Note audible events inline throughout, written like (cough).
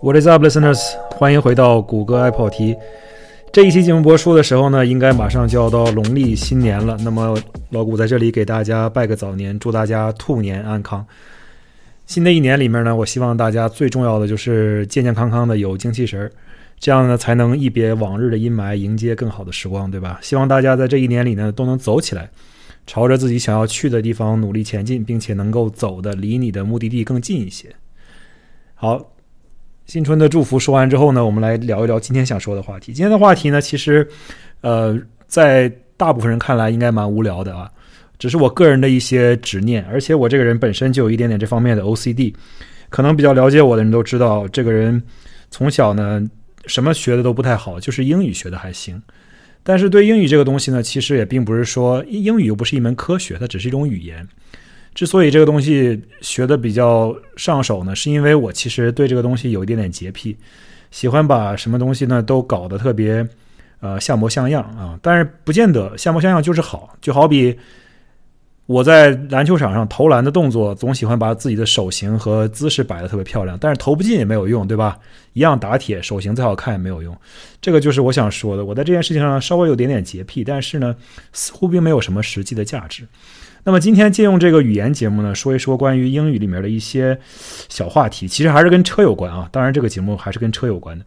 What is up, listeners？欢迎回到谷歌爱跑题。这一期节目播出的时候呢，应该马上就要到农历新年了。那么老谷在这里给大家拜个早年，祝大家兔年安康。新的一年里面呢，我希望大家最重要的就是健健康康的，有精气神儿，这样呢才能一别往日的阴霾，迎接更好的时光，对吧？希望大家在这一年里呢都能走起来，朝着自己想要去的地方努力前进，并且能够走的离你的目的地更近一些。好。新春的祝福说完之后呢，我们来聊一聊今天想说的话题。今天的话题呢，其实，呃，在大部分人看来应该蛮无聊的啊，只是我个人的一些执念，而且我这个人本身就有一点点这方面的 OCD。可能比较了解我的人都知道，这个人从小呢什么学的都不太好，就是英语学的还行。但是对英语这个东西呢，其实也并不是说英语又不是一门科学，它只是一种语言。之所以这个东西学的比较上手呢，是因为我其实对这个东西有一点点洁癖，喜欢把什么东西呢都搞得特别，呃像模像样啊。但是不见得像模像样就是好，就好比我在篮球场上投篮的动作，总喜欢把自己的手型和姿势摆的特别漂亮，但是投不进也没有用，对吧？一样打铁，手型再好看也没有用。这个就是我想说的，我在这件事情上稍微有点点洁癖，但是呢，似乎并没有什么实际的价值。那么今天借用这个语言节目呢，说一说关于英语里面的一些小话题，其实还是跟车有关啊。当然，这个节目还是跟车有关的。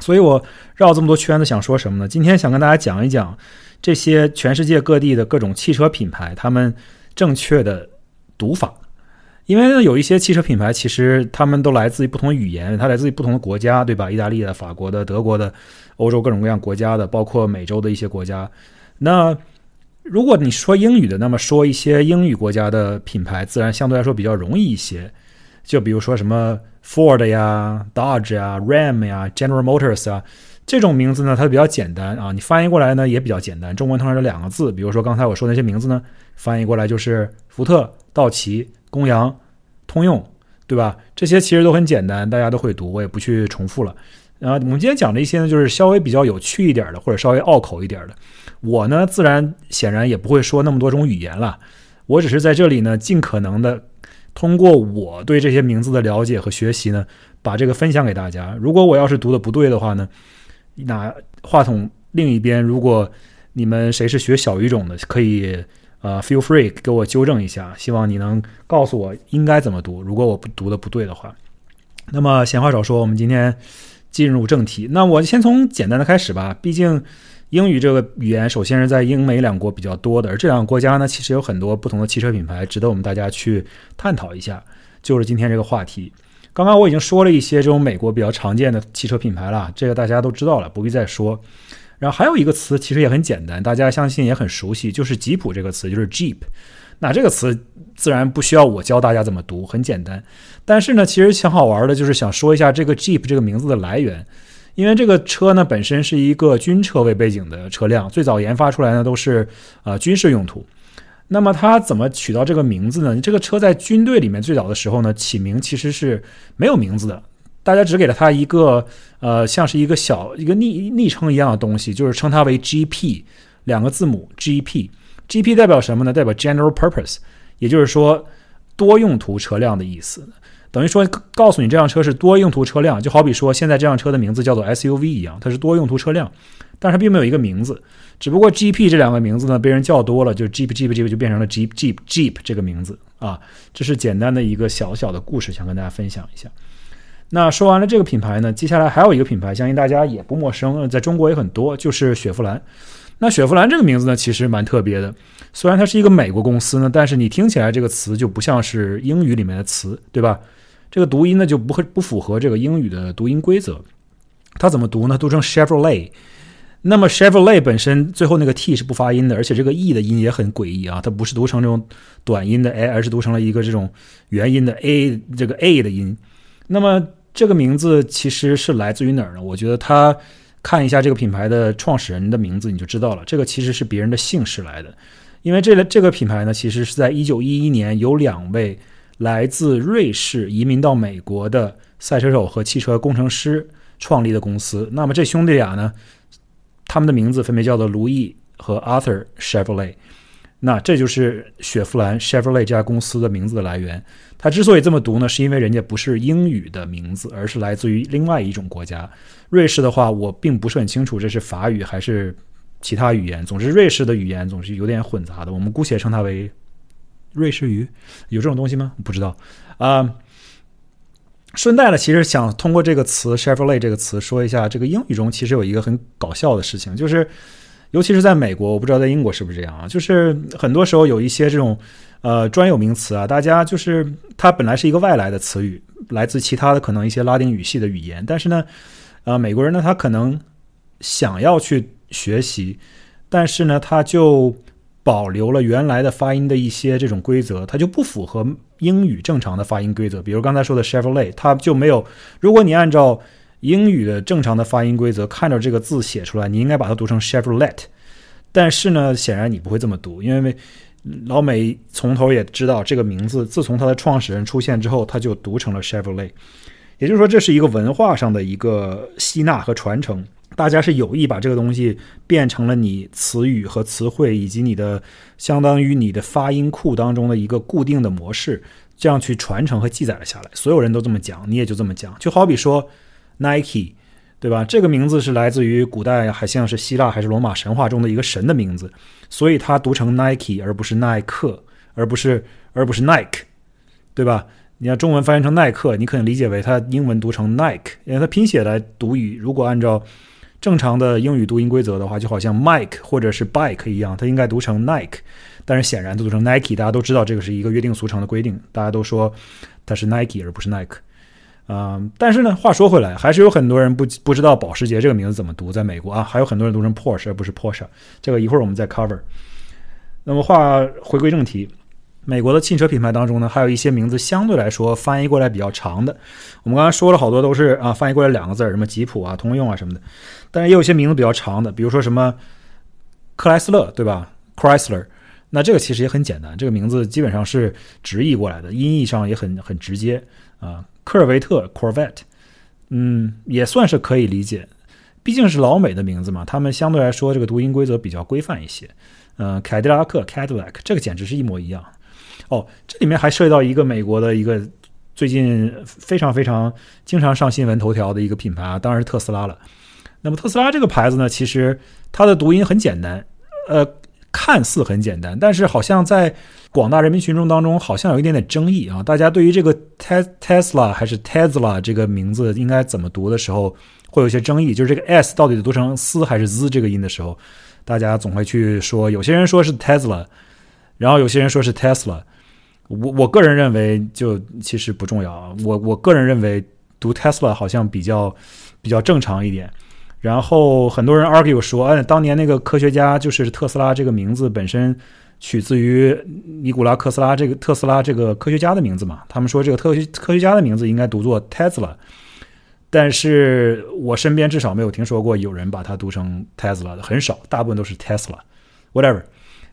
所以我绕这么多圈子，想说什么呢？今天想跟大家讲一讲这些全世界各地的各种汽车品牌，他们正确的读法。因为呢，有一些汽车品牌其实他们都来自于不同的语言，它来自于不同的国家，对吧？意大利的、法国的、德国的、欧洲各种各样国家的，包括美洲的一些国家。那如果你说英语的，那么说一些英语国家的品牌，自然相对来说比较容易一些。就比如说什么 Ford 呀、Dodge 呀、Ram 呀、General Motors 啊，这种名字呢，它比较简单啊，你翻译过来呢也比较简单。中文通常是两个字，比如说刚才我说那些名字呢，翻译过来就是福特、道奇、公羊、通用，对吧？这些其实都很简单，大家都会读，我也不去重复了。然后我们今天讲的一些呢，就是稍微比较有趣一点的，或者稍微拗口一点的。我呢，自然显然也不会说那么多种语言了。我只是在这里呢，尽可能的通过我对这些名字的了解和学习呢，把这个分享给大家。如果我要是读的不对的话呢，那话筒另一边，如果你们谁是学小语种的，可以呃 feel free 给我纠正一下。希望你能告诉我应该怎么读。如果我不读的不对的话，那么闲话少说，我们今天。进入正题，那我先从简单的开始吧。毕竟英语这个语言，首先是在英美两国比较多的，而这两个国家呢，其实有很多不同的汽车品牌，值得我们大家去探讨一下。就是今天这个话题。刚刚我已经说了一些这种美国比较常见的汽车品牌了，这个大家都知道了，不必再说。然后还有一个词，其实也很简单，大家相信也很熟悉，就是吉普这个词，就是 Jeep。那这个词自然不需要我教大家怎么读，很简单。但是呢，其实挺好玩的，就是想说一下这个 Jeep 这个名字的来源。因为这个车呢本身是一个军车为背景的车辆，最早研发出来呢都是呃军事用途。那么它怎么取到这个名字呢？这个车在军队里面最早的时候呢起名其实是没有名字的，大家只给了它一个呃像是一个小一个昵昵称一样的东西，就是称它为 GP 两个字母 GP。GP 代表什么呢？代表 General Purpose，也就是说多用途车辆的意思。等于说告诉你这辆车是多用途车辆，就好比说现在这辆车的名字叫做 SUV 一样，它是多用途车辆，但是它并没有一个名字。只不过 GP 这两个名字呢被人叫多了，就 Jeep Jeep Jeep 就变成了 Jeep Jeep Jeep 这个名字啊。这是简单的一个小小的故事，想跟大家分享一下。那说完了这个品牌呢，接下来还有一个品牌，相信大家也不陌生，在中国也很多，就是雪佛兰。那雪佛兰这个名字呢，其实蛮特别的。虽然它是一个美国公司呢，但是你听起来这个词就不像是英语里面的词，对吧？这个读音呢就不会不符合这个英语的读音规则。它怎么读呢？读成 Chevrolet。那么 Chevrolet 本身最后那个 T 是不发音的，而且这个 E 的音也很诡异啊，它不是读成这种短音的 A，而是读成了一个这种元音的 A，这个 A 的音。那么这个名字其实是来自于哪儿呢？我觉得它。看一下这个品牌的创始人的名字，你就知道了。这个其实是别人的姓氏来的，因为这个这个品牌呢，其实是在一九一一年有两位来自瑞士移民到美国的赛车手和汽车工程师创立的公司。那么这兄弟俩呢，他们的名字分别叫做卢易和 Arthur Chevrolet。那这就是雪佛兰 Chevrolet 这家公司的名字的来源。它之所以这么读呢，是因为人家不是英语的名字，而是来自于另外一种国家。瑞士的话，我并不是很清楚这是法语还是其他语言。总之，瑞士的语言总是有点混杂的。我们姑且称它为瑞士语。有这种东西吗？不知道啊。顺带的，其实想通过这个词 Chevrolet 这个词说一下，这个英语中其实有一个很搞笑的事情，就是。尤其是在美国，我不知道在英国是不是这样啊？就是很多时候有一些这种呃专有名词啊，大家就是它本来是一个外来的词语，来自其他的可能一些拉丁语系的语言，但是呢，呃，美国人呢他可能想要去学习，但是呢他就保留了原来的发音的一些这种规则，它就不符合英语正常的发音规则。比如刚才说的 Chevrolet，它就没有，如果你按照英语的正常的发音规则，看着这个字写出来，你应该把它读成 Chevrolet，但是呢，显然你不会这么读，因为老美从头也知道这个名字，自从它的创始人出现之后，他就读成了 Chevrolet，也就是说，这是一个文化上的一个吸纳和传承，大家是有意把这个东西变成了你词语和词汇以及你的相当于你的发音库当中的一个固定的模式，这样去传承和记载了下来，所有人都这么讲，你也就这么讲，就好比说。Nike，对吧？这个名字是来自于古代，还像是希腊还是罗马神话中的一个神的名字，所以它读成 Nike 而不是耐克，而不是而不是 Nike，对吧？你要中文翻译成耐克，你可能理解为它英文读成 Nike，因为它拼写来读语，如果按照正常的英语读音规则的话，就好像 Mike 或者是 Bike 一样，它应该读成 Nike，但是显然读成 Nike，大家都知道这个是一个约定俗成的规定，大家都说它是 Nike 而不是 Nike。啊，但是呢，话说回来，还是有很多人不不知道保时捷这个名字怎么读，在美国啊，还有很多人读成 Porsche 而不是 Porsche，这个一会儿我们再 cover。那么话回归正题，美国的汽车品牌当中呢，还有一些名字相对来说翻译过来比较长的。我们刚才说了好多都是啊，翻译过来两个字什么吉普啊、通用啊什么的，但是也有些名字比较长的，比如说什么克莱斯勒，对吧？Chrysler，那这个其实也很简单，这个名字基本上是直译过来的，音译上也很很直接啊。科尔维特 （Corvette），嗯，也算是可以理解，毕竟是老美的名字嘛，他们相对来说这个读音规则比较规范一些。嗯，凯迪拉克 （Cadillac） 这个简直是一模一样。哦，这里面还涉及到一个美国的一个最近非常非常经常上新闻头条的一个品牌啊，当然是特斯拉了。那么特斯拉这个牌子呢，其实它的读音很简单，呃。看似很简单，但是好像在广大人民群众当中，好像有一点点争议啊。大家对于这个 Tesla 还是 Tesla 这个名字应该怎么读的时候，会有一些争议。就是这个 S 到底读成 s 还是 z 这个音的时候，大家总会去说，有些人说是 Tesla，然后有些人说是 Tesla。我我个人认为，就其实不重要。我我个人认为读 Tesla 好像比较比较正常一点。然后很多人 argue 说，哎，当年那个科学家就是特斯拉这个名字本身取自于尼古拉特斯拉这个特斯拉这个科学家的名字嘛？他们说这个特科学家的名字应该读作 Tesla，但是我身边至少没有听说过有人把它读成 Tesla 的，很少，大部分都是 Tesla。Whatever，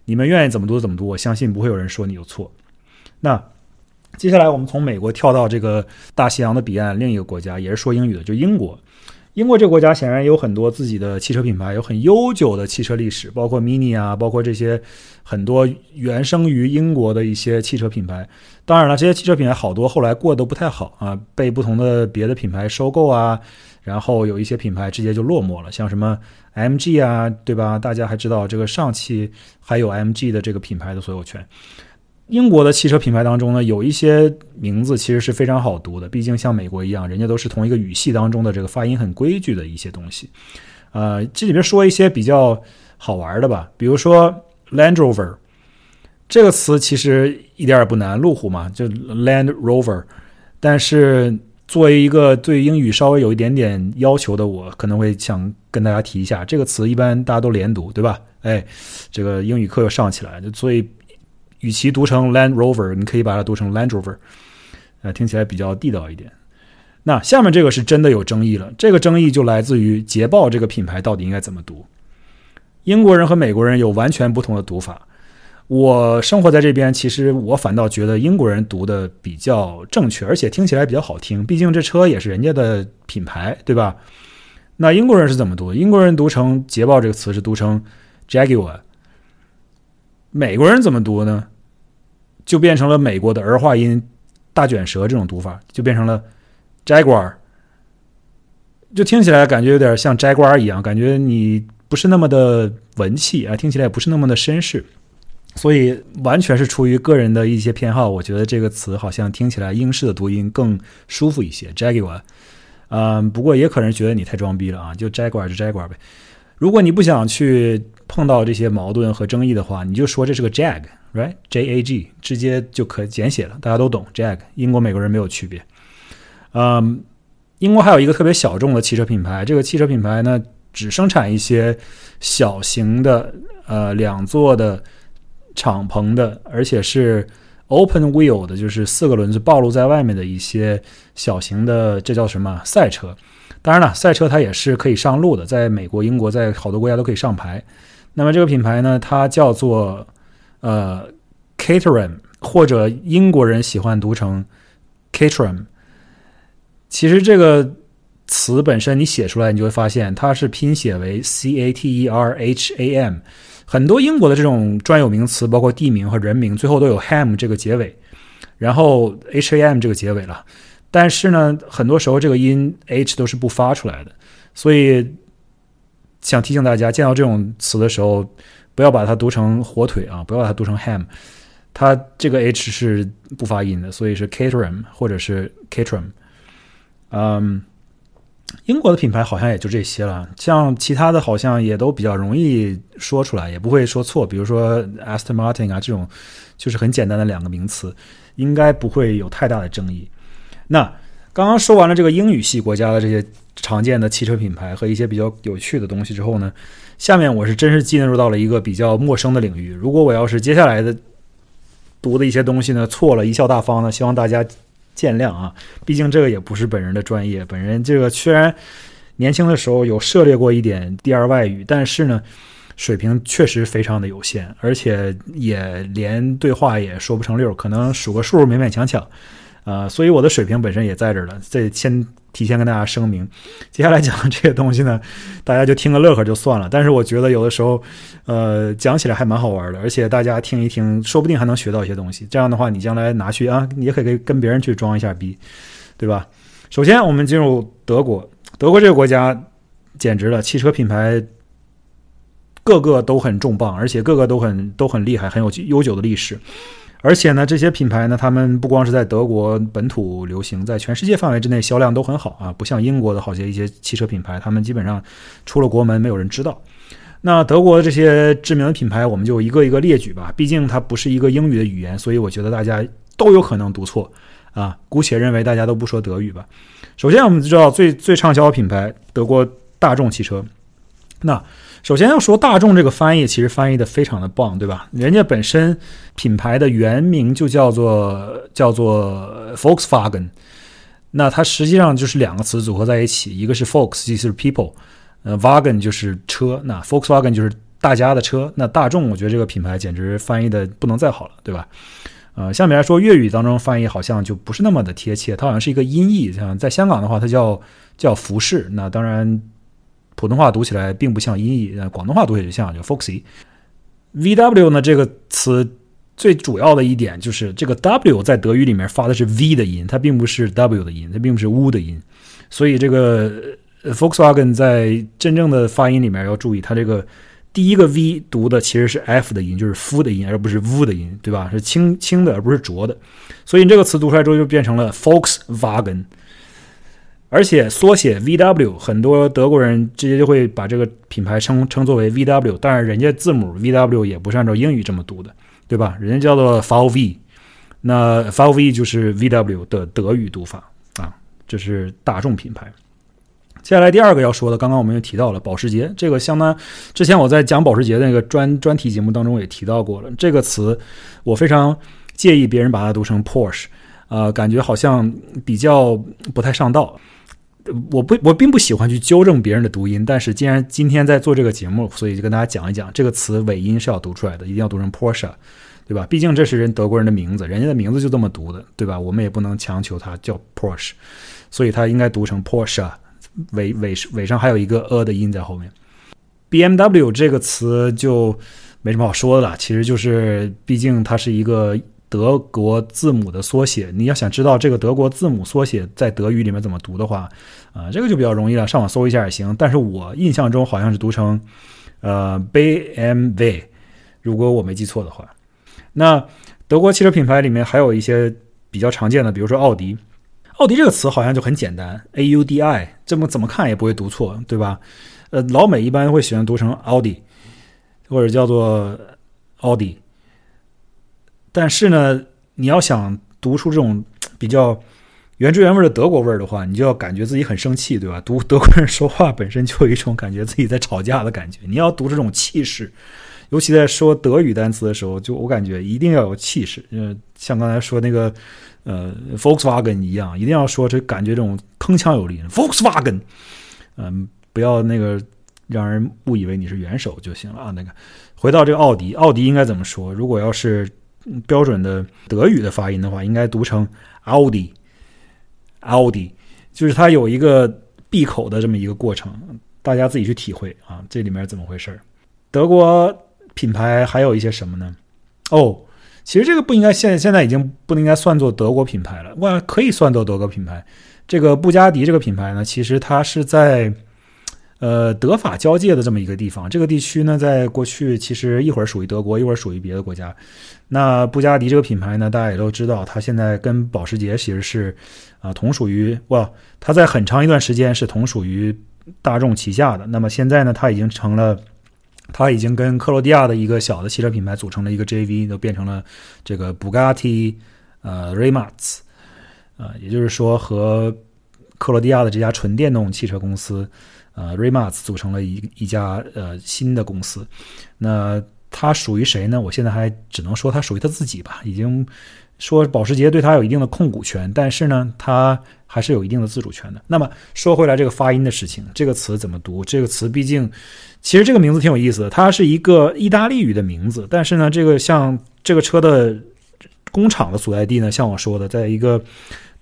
你们愿意怎么读怎么读，我相信不会有人说你有错。那接下来我们从美国跳到这个大西洋的彼岸，另一个国家也是说英语的，就英国。英国这个国家显然有很多自己的汽车品牌，有很悠久的汽车历史，包括 Mini 啊，包括这些很多原生于英国的一些汽车品牌。当然了，这些汽车品牌好多后来过得都不太好啊，被不同的别的品牌收购啊，然后有一些品牌直接就落寞了，像什么 MG 啊，对吧？大家还知道这个上汽还有 MG 的这个品牌的所有权。英国的汽车品牌当中呢，有一些名字其实是非常好读的，毕竟像美国一样，人家都是同一个语系当中的这个发音很规矩的一些东西。呃，这里边说一些比较好玩的吧，比如说 Land Rover 这个词其实一点也不难，路虎嘛，就 Land Rover。但是作为一个对英语稍微有一点点要求的我，可能会想跟大家提一下，这个词一般大家都连读，对吧？哎，这个英语课又上起来，就所以。与其读成 Land Rover，你可以把它读成 Land Rover，呃，听起来比较地道一点。那下面这个是真的有争议了，这个争议就来自于捷豹这个品牌到底应该怎么读。英国人和美国人有完全不同的读法。我生活在这边，其实我反倒觉得英国人读的比较正确，而且听起来比较好听。毕竟这车也是人家的品牌，对吧？那英国人是怎么读？英国人读成捷豹这个词是读成 Jaguar。美国人怎么读呢？就变成了美国的儿化音大卷舌这种读法，就变成了 Jaguar，就听起来感觉有点像摘瓜一样，感觉你不是那么的文气啊，听起来也不是那么的绅士。所以完全是出于个人的一些偏好，我觉得这个词好像听起来英式的读音更舒服一些，Jaguar。嗯，不过也可能觉得你太装逼了啊，就 Jaguar 就 Jaguar 呗。如果你不想去碰到这些矛盾和争议的话，你就说这是个 “jag” Right, J A G 直接就可简写了，大家都懂 Jag。英国、美国人没有区别。嗯，英国还有一个特别小众的汽车品牌，这个汽车品牌呢只生产一些小型的呃两座的。敞篷的，而且是 open wheel 的，就是四个轮子暴露在外面的一些小型的，这叫什么赛车？当然了，赛车它也是可以上路的，在美国、英国，在好多国家都可以上牌。那么这个品牌呢，它叫做呃 Caterham，或者英国人喜欢读成 Caterham。其实这个词本身你写出来，你就会发现它是拼写为 C A T E R H A M。很多英国的这种专有名词，包括地名和人名，最后都有 ham 这个结尾，然后 ham 这个结尾了。但是呢，很多时候这个音 h 都是不发出来的，所以想提醒大家，见到这种词的时候，不要把它读成火腿啊，不要把它读成 ham，它这个 h 是不发音的，所以是 caterham 或者是 caterham，嗯。英国的品牌好像也就这些了，像其他的好像也都比较容易说出来，也不会说错。比如说 Aston Martin 啊，这种就是很简单的两个名词，应该不会有太大的争议。那刚刚说完了这个英语系国家的这些常见的汽车品牌和一些比较有趣的东西之后呢，下面我是真是进入到了一个比较陌生的领域。如果我要是接下来的读的一些东西呢错了，贻笑大方呢，希望大家。见谅啊，毕竟这个也不是本人的专业。本人这个虽然年轻的时候有涉猎过一点第二外语，但是呢，水平确实非常的有限，而且也连对话也说不成溜，可能数个数勉勉强强。呃，所以我的水平本身也在这儿了。这先提前跟大家声明，接下来讲的这些东西呢，大家就听个乐呵就算了。但是我觉得有的时候，呃，讲起来还蛮好玩的，而且大家听一听，说不定还能学到一些东西。这样的话，你将来拿去啊，你也可以跟别人去装一下逼，对吧？首先，我们进入德国，德国这个国家简直了，汽车品牌个个都很重磅，而且个个都很都很厉害，很有悠久的历史。而且呢，这些品牌呢，他们不光是在德国本土流行，在全世界范围之内销量都很好啊，不像英国的好些一些汽车品牌，他们基本上出了国门没有人知道。那德国这些知名的品牌，我们就一个一个列举吧，毕竟它不是一个英语的语言，所以我觉得大家都有可能读错啊。姑且认为大家都不说德语吧。首先，我们知道最最畅销的品牌，德国大众汽车。那首先要说大众这个翻译，其实翻译的非常的棒，对吧？人家本身品牌的原名就叫做叫做 Volkswagen，那它实际上就是两个词组合在一起，一个是 Volks，意思是 people，呃，Wagen 就是车，那 Volkswagen 就是大家的车。那大众，我觉得这个品牌简直翻译的不能再好了，对吧？呃，相比来说，粤语当中翻译好像就不是那么的贴切，它好像是一个音译，像在香港的话，它叫叫服饰。那当然。普通话读起来并不像音译，呃，广东话读起来就像，叫 Foxy。VW 呢这个词最主要的一点就是这个 W 在德语里面发的是 V 的音，它并不是 W 的音，它并不是 U 的音。所以这个 Volkswagen 在真正的发音里面要注意，它这个第一个 V 读的其实是 F 的音，就是 F 的音，而不是 U 的音，对吧？是轻轻的，而不是浊的。所以这个词读出来之后就变成了 Volkswagen。而且缩写 VW，很多德国人直接就会把这个品牌称称作为 VW，但是人家字母 VW 也不是按照英语这么读的，对吧？人家叫做 VW，那 VW 就是 VW 的德语读法啊，这是大众品牌。接下来第二个要说的，刚刚我们也提到了保时捷，这个相当之前我在讲保时捷那个专专题节目当中也提到过了，这个词我非常介意别人把它读成 Porsche，呃，感觉好像比较不太上道。我不，我并不喜欢去纠正别人的读音，但是既然今天在做这个节目，所以就跟大家讲一讲，这个词尾音是要读出来的，一定要读成 Porsche，对吧？毕竟这是人德国人的名字，人家的名字就这么读的，对吧？我们也不能强求他叫 Porsche，所以他应该读成 Porsche，尾尾尾上还有一个 a 的音在后面。BMW 这个词就没什么好说的了。其实就是，毕竟它是一个德国字母的缩写。你要想知道这个德国字母缩写在德语里面怎么读的话，啊，这个就比较容易了，上网搜一下也行。但是我印象中好像是读成呃 BMW，如果我没记错的话。那德国汽车品牌里面还有一些比较常见的，比如说奥迪。奥迪这个词好像就很简单，A U D I，这么怎么看也不会读错，对吧？呃，老美一般会喜欢读成奥迪，或者叫做奥迪。但是呢，你要想读出这种 (tsk) 比较原汁原味的德国味儿的话，你就要感觉自己很生气，对吧？读 (laughs) 德国人说话本身就有一种感觉自己在吵架的感觉，你要读这种气势。尤其在说德语单词的时候，就我感觉一定要有气势，嗯，像刚才说那个呃，Volkswagen 一样，一定要说这感觉这种铿锵有力，Volkswagen，嗯，不要那个让人误以为你是元首就行了啊。那个回到这个奥迪，奥迪应该怎么说？如果要是标准的德语的发音的话，应该读成 Audi，Audi，就是它有一个闭口的这么一个过程，大家自己去体会啊，这里面怎么回事？德国。品牌还有一些什么呢？哦，其实这个不应该现现在已经不应该算作德国品牌了。哇，可以算作德国品牌。这个布加迪这个品牌呢，其实它是在呃德法交界的这么一个地方。这个地区呢，在过去其实一会儿属于德国，一会儿属于别的国家。那布加迪这个品牌呢，大家也都知道，它现在跟保时捷其实是啊同属于哇，它在很长一段时间是同属于大众旗下的。那么现在呢，它已经成了。它已经跟克罗地亚的一个小的汽车品牌组成了一个 JV，都变成了这个 Bugatti 呃 r e m a z 呃，也就是说和克罗地亚的这家纯电动汽车公司呃 Rimac 组成了一一家呃新的公司。那它属于谁呢？我现在还只能说它属于他自己吧。已经说保时捷对它有一定的控股权，但是呢，它还是有一定的自主权的。那么说回来，这个发音的事情，这个词怎么读？这个词毕竟。其实这个名字挺有意思的，它是一个意大利语的名字，但是呢，这个像这个车的工厂的所在地呢，像我说的，在一个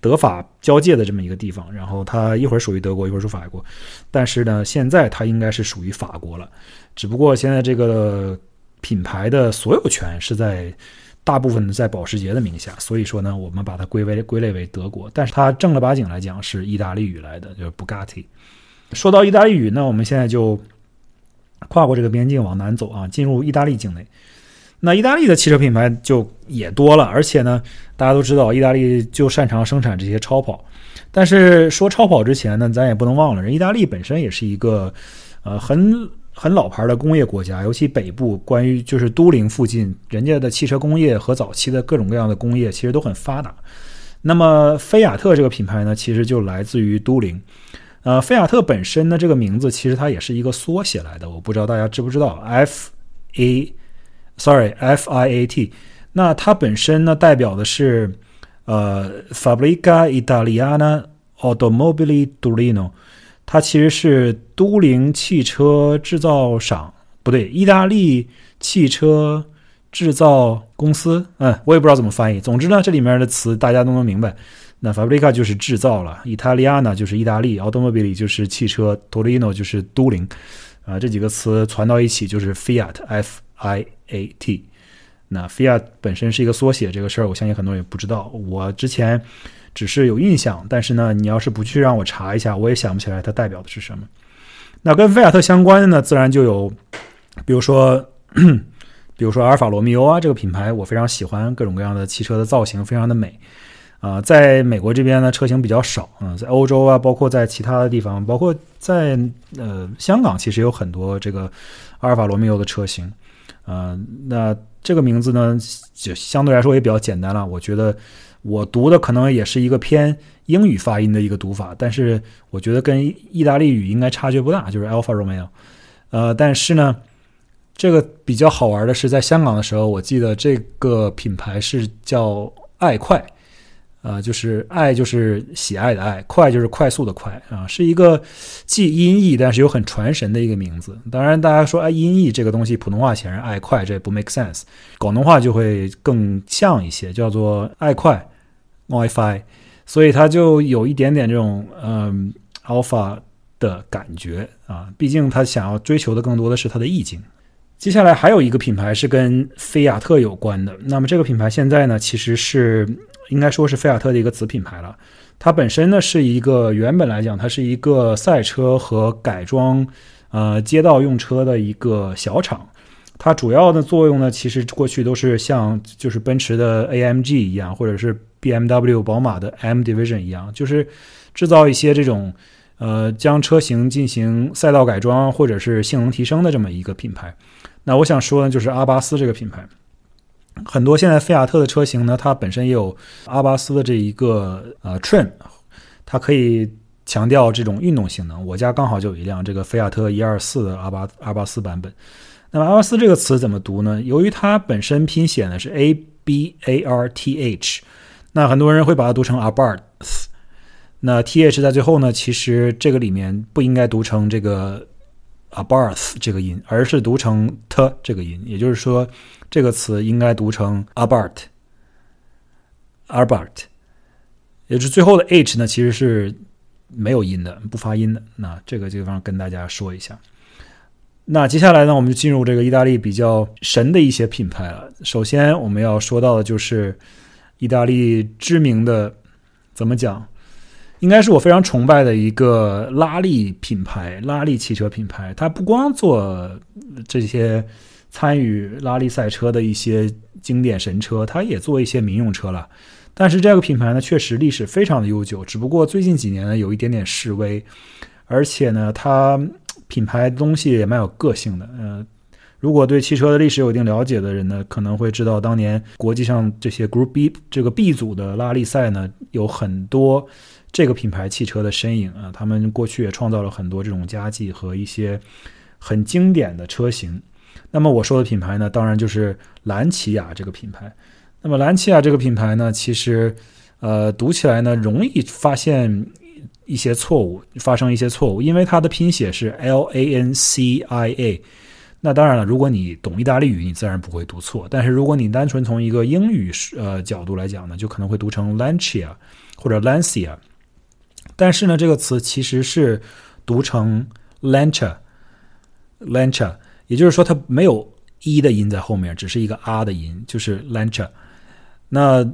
德法交界的这么一个地方，然后它一会儿属于德国，一会儿属法国，但是呢，现在它应该是属于法国了，只不过现在这个品牌的所有权是在大部分在保时捷的名下，所以说呢，我们把它归为归类为德国，但是它正儿八经来讲是意大利语来的，就是 Bugatti。说到意大利语，那我们现在就。跨过这个边境往南走啊，进入意大利境内。那意大利的汽车品牌就也多了，而且呢，大家都知道，意大利就擅长生产这些超跑。但是说超跑之前呢，咱也不能忘了，人意大利本身也是一个呃很很老牌的工业国家，尤其北部，关于就是都灵附近，人家的汽车工业和早期的各种各样的工业其实都很发达。那么菲亚特这个品牌呢，其实就来自于都灵。呃，菲亚特本身呢，这个名字其实它也是一个缩写来的，我不知道大家知不知道，F A Sorry, Fiat 那它本身呢代表的是呃 Fabrica Italiana Automobili Torino，它其实是都灵汽车制造商，不对，意大利汽车制造公司，嗯，我也不知道怎么翻译，总之呢，这里面的词大家都能明白。那 Fabrica 就是制造了，Italiana 就是意大利，Automobili 就是汽车，Torino 就是都灵，啊，这几个词传到一起就是 Fiat，F I A T。那 Fiat 本身是一个缩写，这个事儿我相信很多人也不知道。我之前只是有印象，但是呢，你要是不去让我查一下，我也想不起来它代表的是什么。那跟菲亚特相关的呢，自然就有，比如说，(coughs) 比如说阿尔法罗密欧啊，这个品牌我非常喜欢，各种各样的汽车的造型非常的美。啊，在美国这边呢，车型比较少啊，在欧洲啊，包括在其他的地方，包括在呃香港，其实有很多这个阿尔法罗密欧的车型。呃，那这个名字呢，就相对来说也比较简单了。我觉得我读的可能也是一个偏英语发音的一个读法，但是我觉得跟意大利语应该差距不大，就是 Alpha Romeo。呃，但是呢，这个比较好玩的是，在香港的时候，我记得这个品牌是叫爱快。啊，就是爱，就是喜爱的爱；快，就是快速的快啊，是一个既音译，但是又很传神的一个名字。当然，大家说，哎，音译这个东西，普通话显然爱快，这也不 make sense。广东话就会更像一些，叫做爱快 WiFi，所以它就有一点点这种嗯 alpha 的感觉啊。毕竟他想要追求的更多的是它的意境。接下来还有一个品牌是跟菲亚特有关的，那么这个品牌现在呢，其实是应该说是菲亚特的一个子品牌了。它本身呢是一个原本来讲，它是一个赛车和改装，呃，街道用车的一个小厂。它主要的作用呢，其实过去都是像就是奔驰的 AMG 一样，或者是 BMW、宝马的 M Division 一样，就是制造一些这种。呃，将车型进行赛道改装或者是性能提升的这么一个品牌。那我想说呢，就是阿巴斯这个品牌，很多现在菲亚特的车型呢，它本身也有阿巴斯的这一个呃 trim，它可以强调这种运动性能。我家刚好就有一辆这个菲亚特一二四的阿巴阿巴斯版本。那么阿巴斯这个词怎么读呢？由于它本身拼写呢是 A B A R T H，那很多人会把它读成 Abarth。那 t h 在最后呢？其实这个里面不应该读成这个 abarth 这个音，而是读成 t 这个音。也就是说，这个词应该读成 abart，abart。也就是最后的 h 呢，其实是没有音的，不发音的。那这个地方跟大家说一下。那接下来呢，我们就进入这个意大利比较神的一些品牌了。首先我们要说到的就是意大利知名的，怎么讲？应该是我非常崇拜的一个拉力品牌，拉力汽车品牌。它不光做这些参与拉力赛车的一些经典神车，它也做一些民用车了。但是这个品牌呢，确实历史非常的悠久。只不过最近几年呢，有一点点示威，而且呢，它品牌东西也蛮有个性的。呃，如果对汽车的历史有一定了解的人呢，可能会知道，当年国际上这些 Group B 这个 B 组的拉力赛呢，有很多。这个品牌汽车的身影啊，他们过去也创造了很多这种佳绩和一些很经典的车型。那么我说的品牌呢，当然就是兰奇亚这个品牌。那么兰奇亚这个品牌呢，其实呃读起来呢容易发现一些错误，发生一些错误，因为它的拼写是 L A N C I A。那当然了，如果你懂意大利语，你自然不会读错。但是如果你单纯从一个英语呃角度来讲呢，就可能会读成 Lancia 或者 Lancia。但是呢，这个词其实是读成 Lancia，Lancia，也就是说它没有一的音在后面，只是一个 r 的音，就是 Lancia。那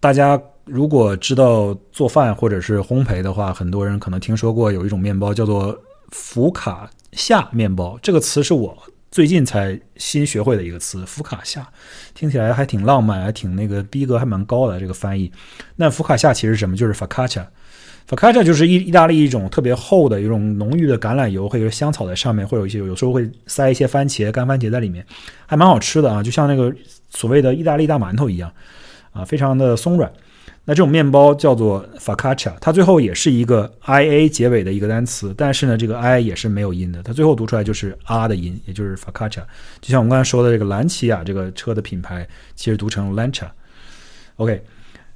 大家如果知道做饭或者是烘焙的话，很多人可能听说过有一种面包叫做福卡夏面包。这个词是我最近才新学会的一个词，福卡夏，听起来还挺浪漫，还挺那个逼格还蛮高的这个翻译。那福卡夏其实什么？就是 focaccia。Focaccia 就是意意大利一种特别厚的一种浓郁的橄榄油，会有香草在上面，会有一些有时候会塞一些番茄干番茄在里面，还蛮好吃的啊，就像那个所谓的意大利大馒头一样啊，非常的松软。那这种面包叫做 Focaccia，它最后也是一个 i a 结尾的一个单词，但是呢，这个 i 也是没有音的，它最后读出来就是 r 的音，也就是 Focaccia。就像我们刚才说的这个兰奇亚这个车的品牌，其实读成 Lancia。OK，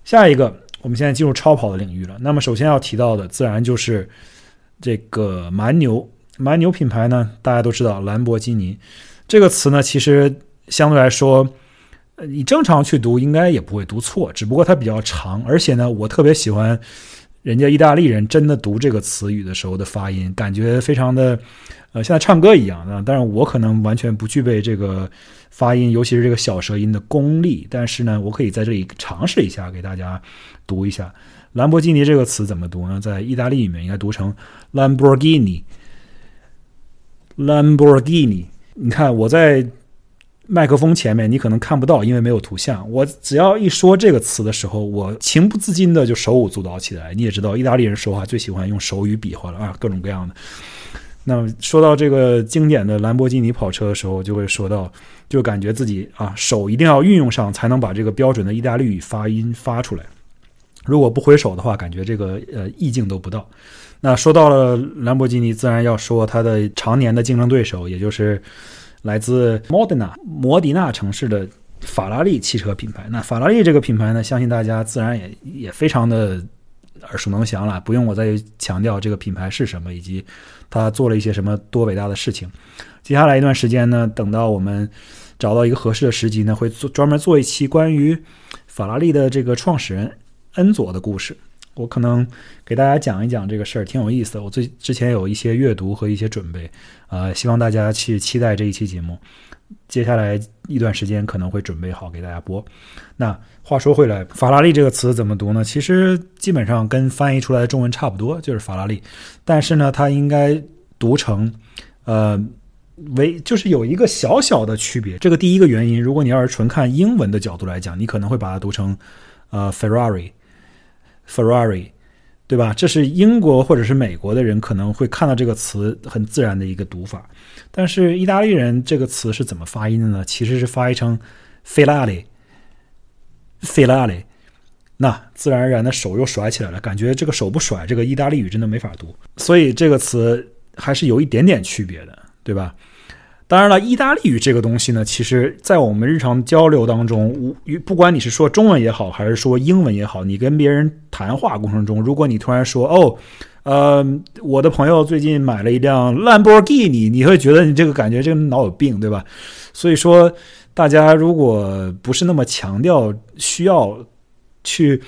下一个。我们现在进入超跑的领域了。那么，首先要提到的自然就是这个蛮牛。蛮牛品牌呢，大家都知道，兰博基尼这个词呢，其实相对来说，你正常去读应该也不会读错，只不过它比较长。而且呢，我特别喜欢人家意大利人真的读这个词语的时候的发音，感觉非常的呃，像唱歌一样啊。但是我可能完全不具备这个发音，尤其是这个小舌音的功力。但是呢，我可以在这里尝试一下，给大家。读一下，兰博基尼这个词怎么读呢？在意大利里面应该读成 Lamborghini。Lamborghini，你看我在麦克风前面，你可能看不到，因为没有图像。我只要一说这个词的时候，我情不自禁的就手舞足蹈起来。你也知道，意大利人说话最喜欢用手语比划了啊，各种各样的。那么说到这个经典的兰博基尼跑车的时候，就会说到，就感觉自己啊手一定要运用上，才能把这个标准的意大利语发音发出来。如果不回首的话，感觉这个呃意境都不到。那说到了兰博基尼，自然要说它的常年的竞争对手，也就是来自摩迪纳摩迪纳城市的法拉利汽车品牌。那法拉利这个品牌呢，相信大家自然也也非常的耳熟能详了，不用我再强调这个品牌是什么，以及它做了一些什么多伟大的事情。接下来一段时间呢，等到我们找到一个合适的时机呢，会做专门做一期关于法拉利的这个创始人。恩佐的故事，我可能给大家讲一讲这个事儿，挺有意思的。我最之前有一些阅读和一些准备，呃，希望大家去期待这一期节目。接下来一段时间可能会准备好给大家播。那话说回来，法拉利这个词怎么读呢？其实基本上跟翻译出来的中文差不多，就是法拉利。但是呢，它应该读成，呃，为就是有一个小小的区别。这个第一个原因，如果你要是纯看英文的角度来讲，你可能会把它读成，呃 Ferrari Ferrari，。对吧？这是英国或者是美国的人可能会看到这个词很自然的一个读法，但是意大利人这个词是怎么发音的呢？其实是发译成 “Ferrari”，“Ferrari”，那自然而然的手又甩起来了，感觉这个手不甩，这个意大利语真的没法读，所以这个词还是有一点点区别的，对吧？当然了，意大利语这个东西呢，其实，在我们日常交流当中，无不管你是说中文也好，还是说英文也好，你跟别人谈话过程中，如果你突然说“哦，呃，我的朋友最近买了一辆兰博基尼”，你会觉得你这个感觉这个脑有病，对吧？所以说，大家如果不是那么强调需要去。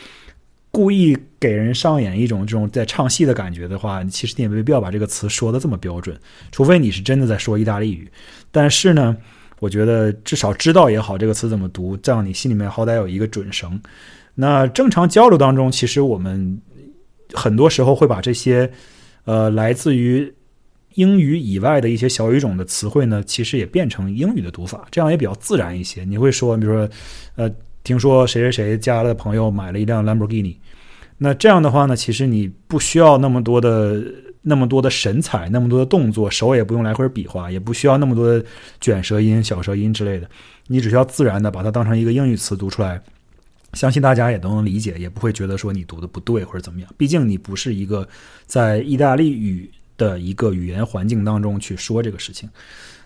故意给人上演一种这种在唱戏的感觉的话，其实你也没必要把这个词说的这么标准，除非你是真的在说意大利语。但是呢，我觉得至少知道也好，这个词怎么读，这样你心里面好歹有一个准绳。那正常交流当中，其实我们很多时候会把这些呃来自于英语以外的一些小语种的词汇呢，其实也变成英语的读法，这样也比较自然一些。你会说，比如说，呃。听说谁谁谁家的朋友买了一辆兰博基尼，那这样的话呢，其实你不需要那么多的那么多的神采，那么多的动作，手也不用来回比划，也不需要那么多的卷舌音、小舌音之类的，你只需要自然的把它当成一个英语词读出来，相信大家也都能理解，也不会觉得说你读的不对或者怎么样。毕竟你不是一个在意大利语的一个语言环境当中去说这个事情，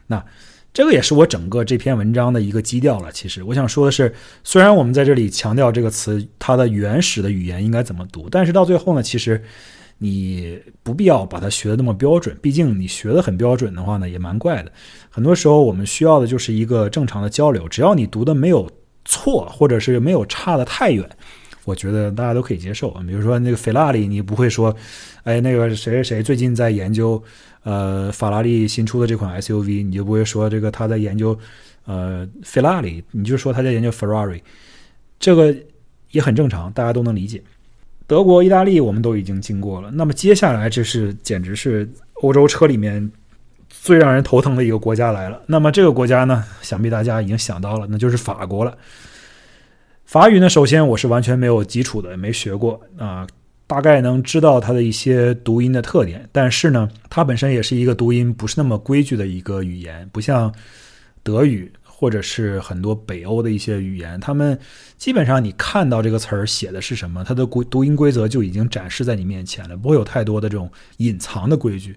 那。这个也是我整个这篇文章的一个基调了。其实我想说的是，虽然我们在这里强调这个词它的原始的语言应该怎么读，但是到最后呢，其实你不必要把它学的那么标准。毕竟你学的很标准的话呢，也蛮怪的。很多时候我们需要的就是一个正常的交流，只要你读的没有错，或者是没有差的太远，我觉得大家都可以接受。比如说那个菲拉里，你不会说，哎，那个谁谁谁最近在研究。呃，法拉利新出的这款 SUV，你就不会说这个他在研究，呃，菲拉里，你就说他在研究 Ferrari，这个也很正常，大家都能理解。德国、意大利我们都已经经过了，那么接下来这是简直是欧洲车里面最让人头疼的一个国家来了。那么这个国家呢，想必大家已经想到了，那就是法国了。法语呢，首先我是完全没有基础的，没学过啊。大概能知道它的一些读音的特点，但是呢，它本身也是一个读音不是那么规矩的一个语言，不像德语或者是很多北欧的一些语言，他们基本上你看到这个词儿写的是什么，它的读读音规则就已经展示在你面前了，不会有太多的这种隐藏的规矩。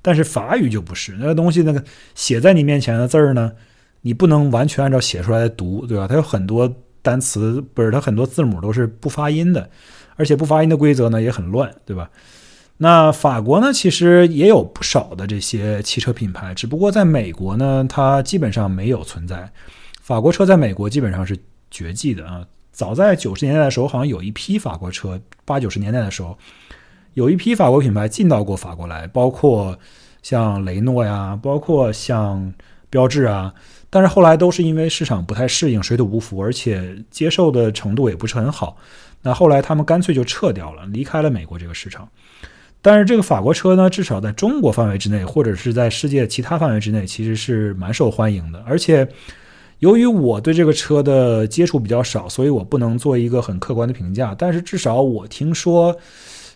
但是法语就不是，那个东西那个写在你面前的字儿呢，你不能完全按照写出来的读，对吧？它有很多单词不是，它很多字母都是不发音的。而且不发音的规则呢也很乱，对吧？那法国呢，其实也有不少的这些汽车品牌，只不过在美国呢，它基本上没有存在。法国车在美国基本上是绝迹的啊！早在九十年代的时候，好像有一批法国车，八九十年代的时候，有一批法国品牌进到过法国来，包括像雷诺呀，包括像标致啊，但是后来都是因为市场不太适应，水土不服，而且接受的程度也不是很好。那后来他们干脆就撤掉了，离开了美国这个市场。但是这个法国车呢，至少在中国范围之内，或者是在世界其他范围之内，其实是蛮受欢迎的。而且，由于我对这个车的接触比较少，所以我不能做一个很客观的评价。但是至少我听说，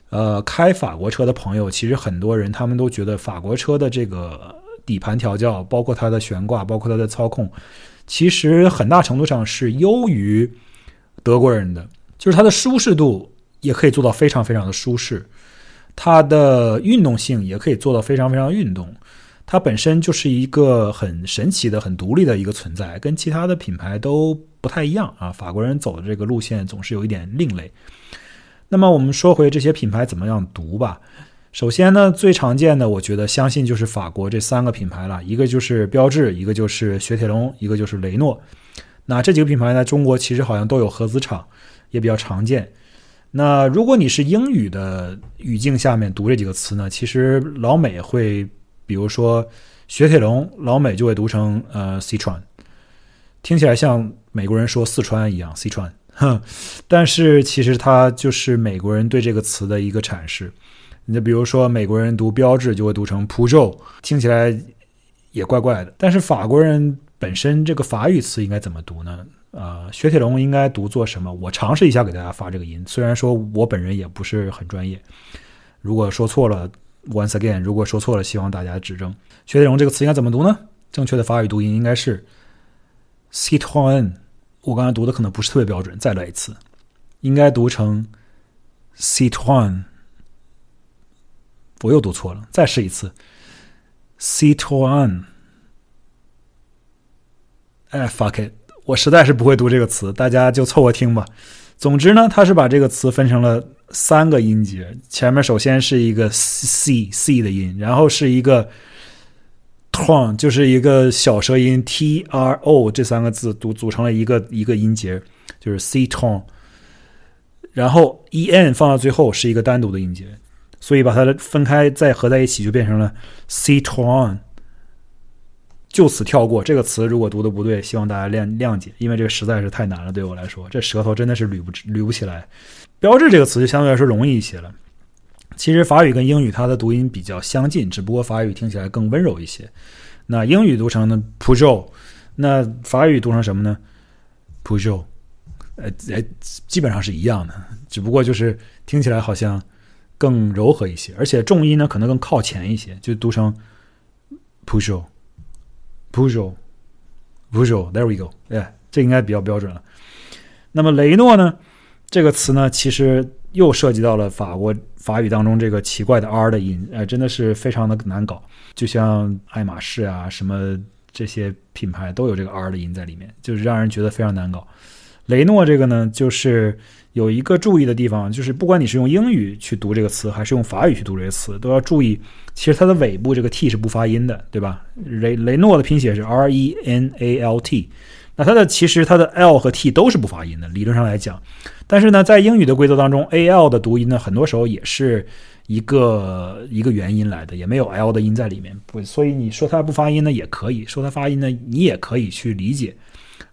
呃，开法国车的朋友，其实很多人他们都觉得法国车的这个底盘调教，包括它的悬挂，包括它的操控，其实很大程度上是优于德国人的。就是它的舒适度也可以做到非常非常的舒适，它的运动性也可以做到非常非常运动，它本身就是一个很神奇的、很独立的一个存在，跟其他的品牌都不太一样啊。法国人走的这个路线总是有一点另类。那么我们说回这些品牌怎么样读吧。首先呢，最常见的我觉得相信就是法国这三个品牌了，一个就是标致，一个就是雪铁龙，一个就是雷诺。那这几个品牌呢，中国其实好像都有合资厂。也比较常见。那如果你是英语的语境下面读这几个词呢，其实老美会，比如说雪铁龙老美就会读成呃 C 川，听起来像美国人说四川一样 C 川，哼，(laughs) 但是其实它就是美国人对这个词的一个阐释。你就比如说美国人读标志就会读成 p u j o 听起来也怪怪的。但是法国人本身这个法语词应该怎么读呢？呃，雪铁龙应该读作什么？我尝试一下给大家发这个音，虽然说我本人也不是很专业，如果说错了，once again，如果说错了，希望大家指正。雪铁龙这个词应该怎么读呢？正确的法语读音应该是 Citroen。我刚才读的可能不是特别标准，再来一次，应该读成 Citroen。我又读错了，再试一次 Ctron，。哎，fuck it，我实在是不会读这个词，大家就凑合听吧。总之呢，它是把这个词分成了三个音节，前面首先是一个 c c 的音，然后是一个 tron，就是一个小舌音 t r o，这三个字组组成了一个一个音节，就是 c tron，然后 e n 放到最后是一个单独的音节。所以把它分开再合在一起，就变成了 citron。就此跳过这个词，如果读的不对，希望大家谅谅解，因为这个实在是太难了，对我来说，这舌头真的是捋不捋不起来。标志这个词就相对来说容易一些了。其实法语跟英语它的读音比较相近，只不过法语听起来更温柔一些。那英语读成呢 p u j o 那法语读成什么呢 p u j o 呃呃，基本上是一样的，只不过就是听起来好像。更柔和一些，而且重音呢可能更靠前一些，就读成 p u s h o p u s h o p u s h o There we go，哎，这应该比较标准了。那么雷诺呢？这个词呢，其实又涉及到了法国法语当中这个奇怪的 R 的音，哎，真的是非常的难搞。就像爱马仕啊，什么这些品牌都有这个 R 的音在里面，就是让人觉得非常难搞。雷诺这个呢，就是。有一个注意的地方，就是不管你是用英语去读这个词，还是用法语去读这个词，都要注意，其实它的尾部这个 t 是不发音的，对吧？雷雷诺的拼写是 r e n a l t，那它的其实它的 l 和 t 都是不发音的，理论上来讲。但是呢，在英语的规则当中，a l 的读音呢，很多时候也是一个一个元音来的，也没有 l 的音在里面，不，所以你说它不发音呢，也可以说它发音呢，你也可以去理解。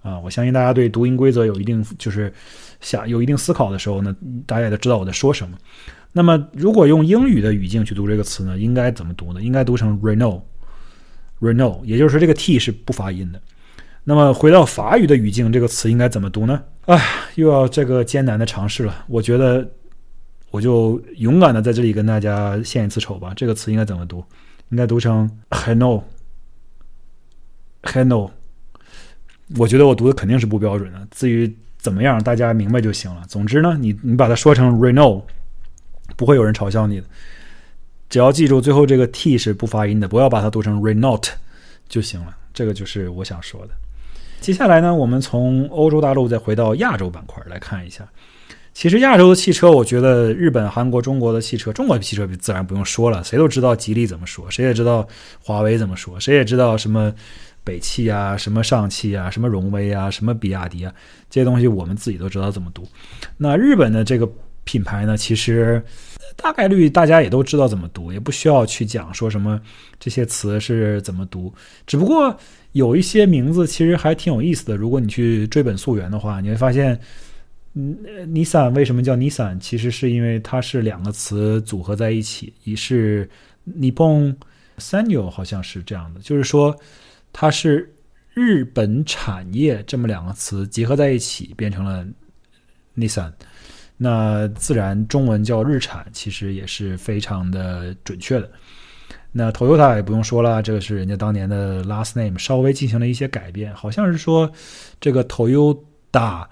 啊，我相信大家对读音规则有一定就是想有一定思考的时候呢，大家也都知道我在说什么。那么，如果用英语的语境去读这个词呢，应该怎么读呢？应该读成 Renault，Renault，也就是说这个 t 是不发音的。那么回到法语的语境，这个词应该怎么读呢？哎，又要这个艰难的尝试了。我觉得我就勇敢的在这里跟大家献一次丑吧。这个词应该怎么读？应该读成 Renault，Renault。我觉得我读的肯定是不标准的。至于怎么样，大家明白就行了。总之呢，你你把它说成 Renault，不会有人嘲笑你的。只要记住最后这个 t 是不发音的，不要把它读成 Renault 就行了。这个就是我想说的。接下来呢，我们从欧洲大陆再回到亚洲板块来看一下。其实亚洲的汽车，我觉得日本、韩国、中国的汽车，中国的汽车自然不用说了，谁都知道吉利怎么说，谁也知道华为怎么说，谁也知道什么。北汽啊，什么上汽啊，什么荣威啊，什么比亚迪啊，这些东西我们自己都知道怎么读。那日本的这个品牌呢，其实大概率大家也都知道怎么读，也不需要去讲说什么这些词是怎么读。只不过有一些名字其实还挺有意思的。如果你去追本溯源的话，你会发现，嗯，Nissan 为什么叫 Nissan？其实是因为它是两个词组合在一起，一是 Nippon Sanyo，好像是这样的，就是说。它是日本产业这么两个词结合在一起变成了 Nissan，那自然中文叫日产，其实也是非常的准确的。那 Toyota 也不用说了，这个是人家当年的 last name，稍微进行了一些改变，好像是说这个 Toyota